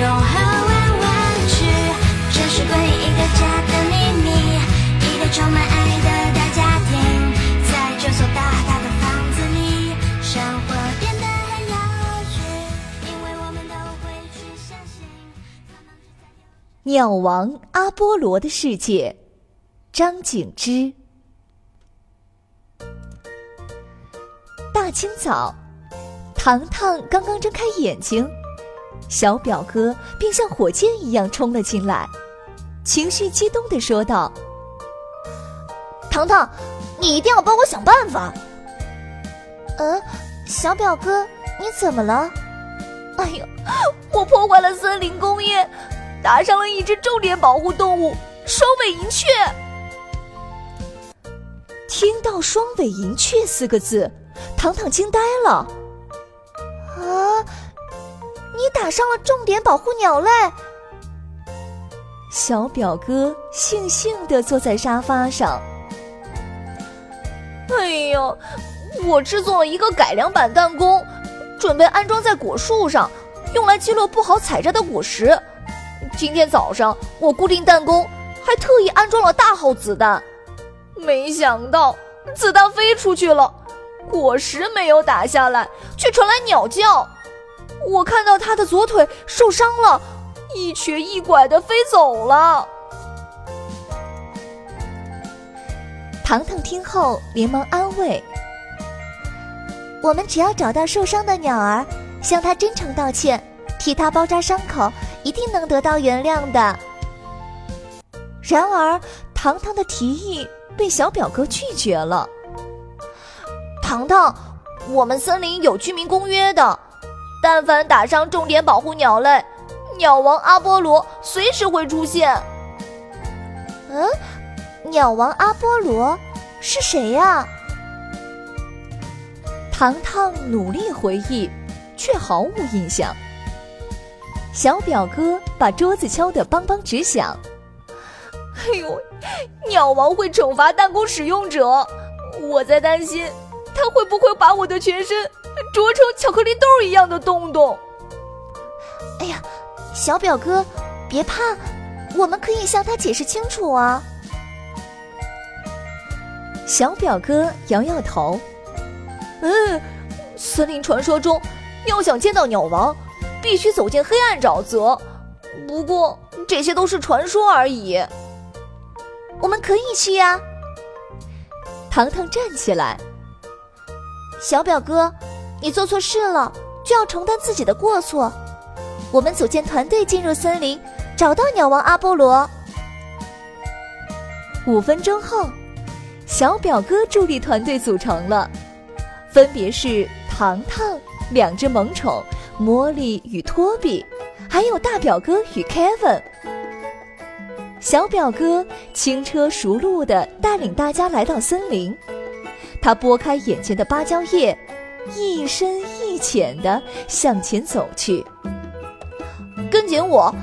永和玩玩具，这是关于一个家的秘密，一个充满爱的大家庭，在这所大大的房子里，生活变得很有趣，因为我们都会去相信。鸟王阿波罗的世界，张景之。大清早，糖糖刚刚睁开眼睛。小表哥便像火箭一样冲了进来，情绪激动地说道：“糖糖，你一定要帮我想办法。”“嗯，小表哥，你怎么了？”“哎呦，我破坏了森林工业，打伤了一只重点保护动物——双尾银雀。”听到“双尾银雀”四个字，糖糖惊呆了。啊！你打伤了重点保护鸟类。小表哥悻悻地坐在沙发上。哎呀，我制作了一个改良版弹弓，准备安装在果树上，用来击落不好采摘的果实。今天早上我固定弹弓，还特意安装了大号子弹。没想到子弹飞出去了，果实没有打下来，却传来鸟叫。我看到他的左腿受伤了，一瘸一拐的飞走了。糖糖听后连忙安慰：“我们只要找到受伤的鸟儿，向他真诚道歉，替他包扎伤口，一定能得到原谅的。”然而，糖糖的提议被小表哥拒绝了。糖糖，我们森林有居民公约的。但凡打伤重点保护鸟类，鸟王阿波罗随时会出现。嗯，鸟王阿波罗是谁呀？糖糖努力回忆，却毫无印象。小表哥把桌子敲得梆梆直响。哎呦，鸟王会惩罚弹弓使用者，我在担心他会不会把我的全身。啄成巧克力豆一样的洞洞。哎呀，小表哥，别怕，我们可以向他解释清楚啊。小表哥摇摇头，嗯，森林传说中，要想见到鸟王，必须走进黑暗沼泽。不过这些都是传说而已。我们可以去呀。糖糖站起来，小表哥。你做错事了，就要承担自己的过错。我们组建团队进入森林，找到鸟王阿波罗。五分钟后，小表哥助力团队组成了，分别是糖糖、两只萌宠茉莉与托比，还有大表哥与 Kevin。小表哥轻车熟路地带领大家来到森林，他拨开眼前的芭蕉叶。一深一浅的向前走去，跟紧我。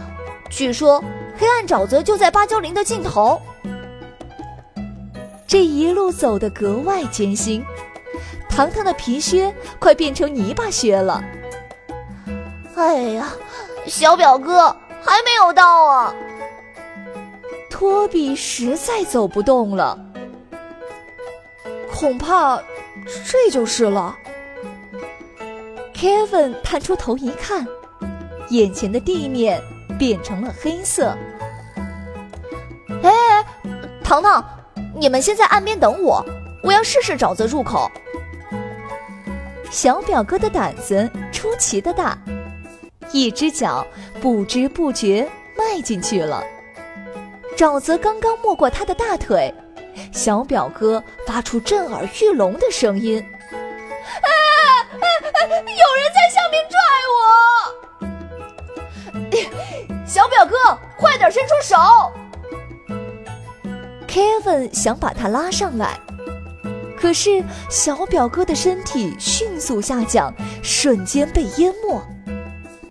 据说黑暗沼泽就在芭蕉林的尽头。这一路走得格外艰辛，糖糖的皮靴快变成泥巴靴了。哎呀，小表哥还没有到啊！托比实在走不动了，恐怕这就是了。Kevin 探出头一看，眼前的地面变成了黑色。哎，糖糖，你们先在岸边等我，我要试试沼泽入口。小表哥的胆子出奇的大，一只脚不知不觉迈进去了。沼泽刚刚没过他的大腿，小表哥发出震耳欲聋的声音。有人在下面拽我！小表哥，快点伸出手！Kevin 想把他拉上来，可是小表哥的身体迅速下降，瞬间被淹没，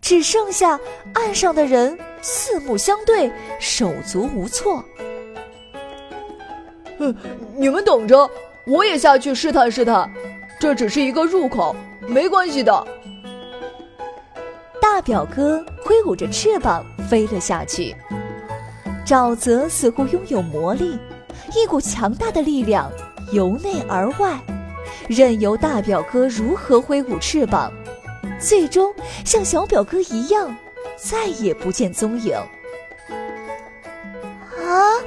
只剩下岸上的人四目相对，手足无措。嗯，你们等着，我也下去试探试探。这只是一个入口，没关系的。大表哥挥舞着翅膀飞了下去。沼泽似乎拥有魔力，一股强大的力量由内而外，任由大表哥如何挥舞翅膀，最终像小表哥一样，再也不见踪影。啊！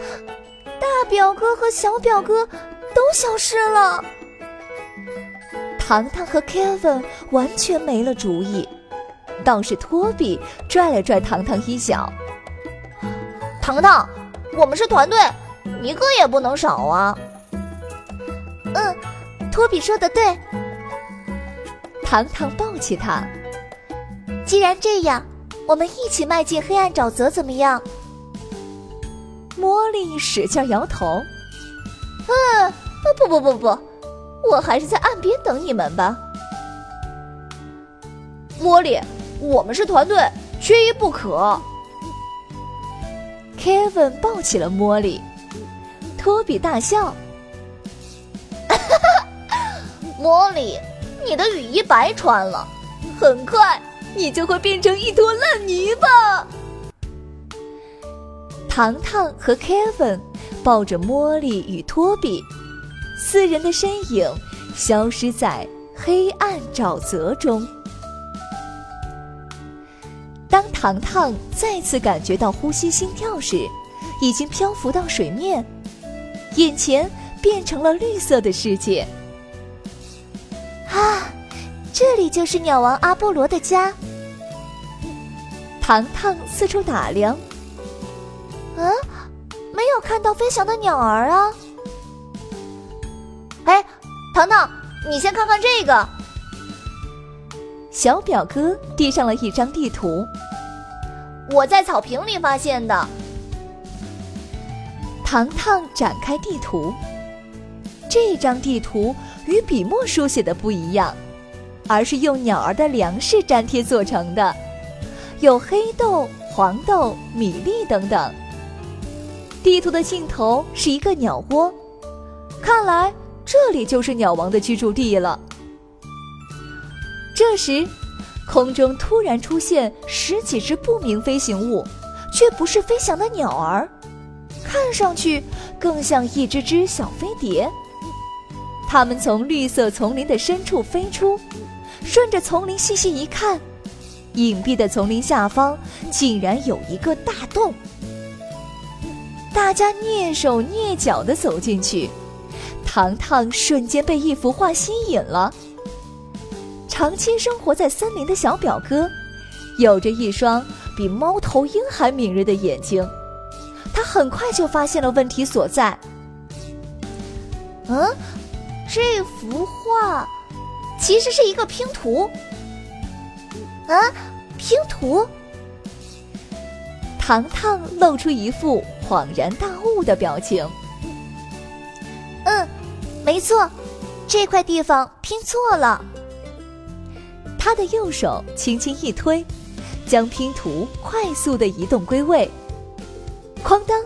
大表哥和小表哥都消失了。糖糖和 Kevin 完全没了主意，倒是托比拽了拽糖糖衣角。糖糖，我们是团队，一个也不能少啊。嗯，托比说的对。糖糖抱起他。既然这样，我们一起迈进黑暗沼泽，怎么样？茉莉使劲摇头。嗯，不不不不。我还是在岸边等你们吧，茉莉，我们是团队，缺一不可。Kevin 抱起了茉莉，托比大笑：“哈哈，茉莉，你的雨衣白穿了，很快你就会变成一坨烂泥巴。”糖糖和 Kevin 抱着茉莉与托比。四人的身影消失在黑暗沼泽中。当糖糖再次感觉到呼吸心跳时，已经漂浮到水面，眼前变成了绿色的世界。啊，这里就是鸟王阿波罗的家。糖糖四处打量，嗯，没有看到飞翔的鸟儿啊。哎，糖糖，你先看看这个。小表哥递上了一张地图，我在草坪里发现的。糖糖展开地图，这张地图与笔墨书写的不一样，而是用鸟儿的粮食粘贴做成的，有黑豆、黄豆、米粒等等。地图的尽头是一个鸟窝，看来。这里就是鸟王的居住地了。这时，空中突然出现十几只不明飞行物，却不是飞翔的鸟儿，看上去更像一只只小飞碟。它们从绿色丛林的深处飞出，顺着丛林细细一看，隐蔽的丛林下方竟然有一个大洞。大家蹑手蹑脚地走进去。糖糖瞬间被一幅画吸引了。长期生活在森林的小表哥，有着一双比猫头鹰还敏锐的眼睛，他很快就发现了问题所在。嗯，这幅画其实是一个拼图。啊，拼图！糖糖露出一副恍然大悟的表情。没错，这块地方拼错了。他的右手轻轻一推，将拼图快速的移动归位。哐当，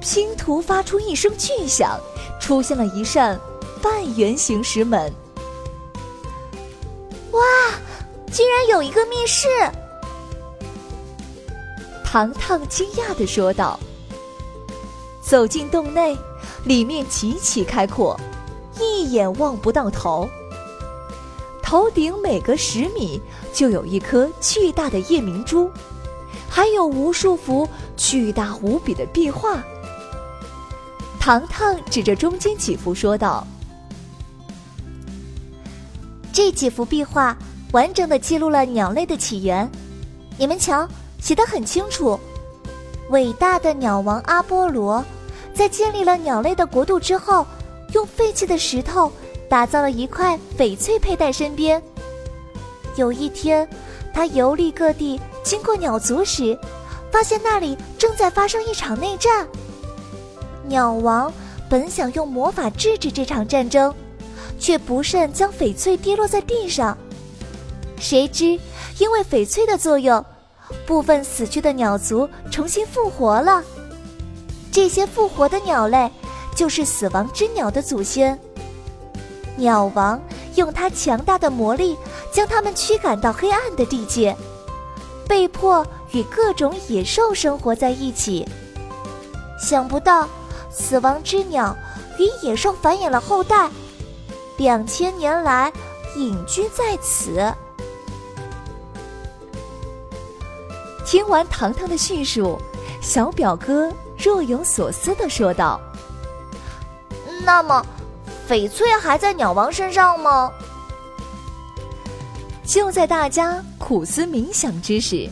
拼图发出一声巨响，出现了一扇半圆形石门。哇，竟然有一个密室！糖糖惊讶的说道。走进洞内。里面极其开阔，一眼望不到头。头顶每隔十米就有一颗巨大的夜明珠，还有无数幅巨大无比的壁画。糖糖指着中间几幅说道：“这几幅壁画完整的记录了鸟类的起源，你们瞧，写的很清楚。伟大的鸟王阿波罗。”在建立了鸟类的国度之后，用废弃的石头打造了一块翡翠佩戴身边。有一天，他游历各地，经过鸟族时，发现那里正在发生一场内战。鸟王本想用魔法制止这场战争，却不慎将翡翠跌落在地上。谁知因为翡翠的作用，部分死去的鸟族重新复活了。这些复活的鸟类，就是死亡之鸟的祖先。鸟王用他强大的魔力，将他们驱赶到黑暗的地界，被迫与各种野兽生活在一起。想不到，死亡之鸟与野兽繁衍了后代，两千年来隐居在此。听完糖糖的叙述，小表哥若有所思的说道：“那么，翡翠还在鸟王身上吗？”就在大家苦思冥想之时，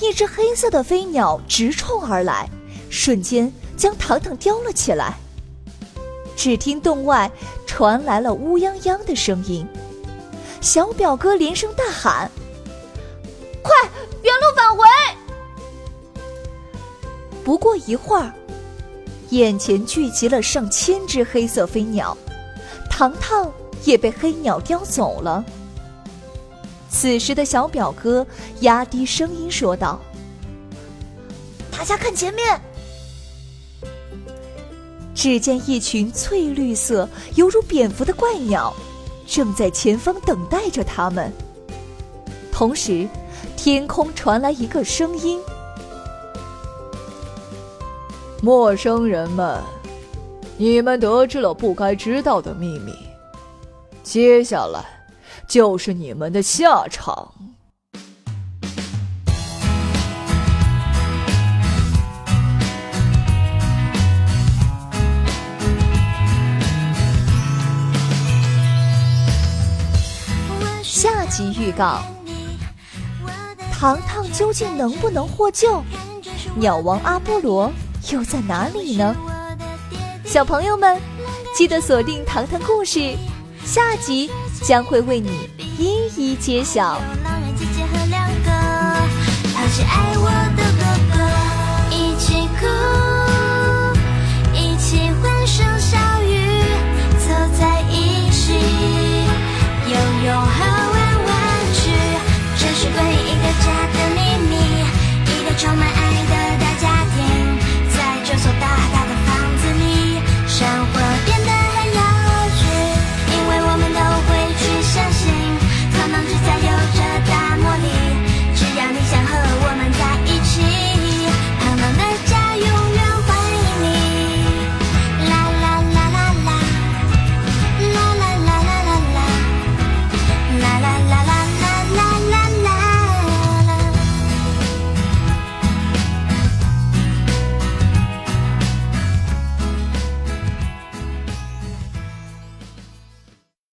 一只黑色的飞鸟直冲而来，瞬间将糖糖叼了起来。只听洞外传来了乌泱泱的声音，小表哥连声大喊：“快，不过一会儿，眼前聚集了上千只黑色飞鸟，糖糖也被黑鸟叼走了。此时的小表哥压低声音说道：“大家看前面！”只见一群翠绿色、犹如蝙蝠的怪鸟，正在前方等待着他们。同时，天空传来一个声音。陌生人们，你们得知了不该知道的秘密，接下来就是你们的下场。下集预告：糖糖究竟能不能获救？鸟王阿波罗。又在哪里呢？小朋友们，记得锁定《糖糖故事》，下集将会为你一一揭晓。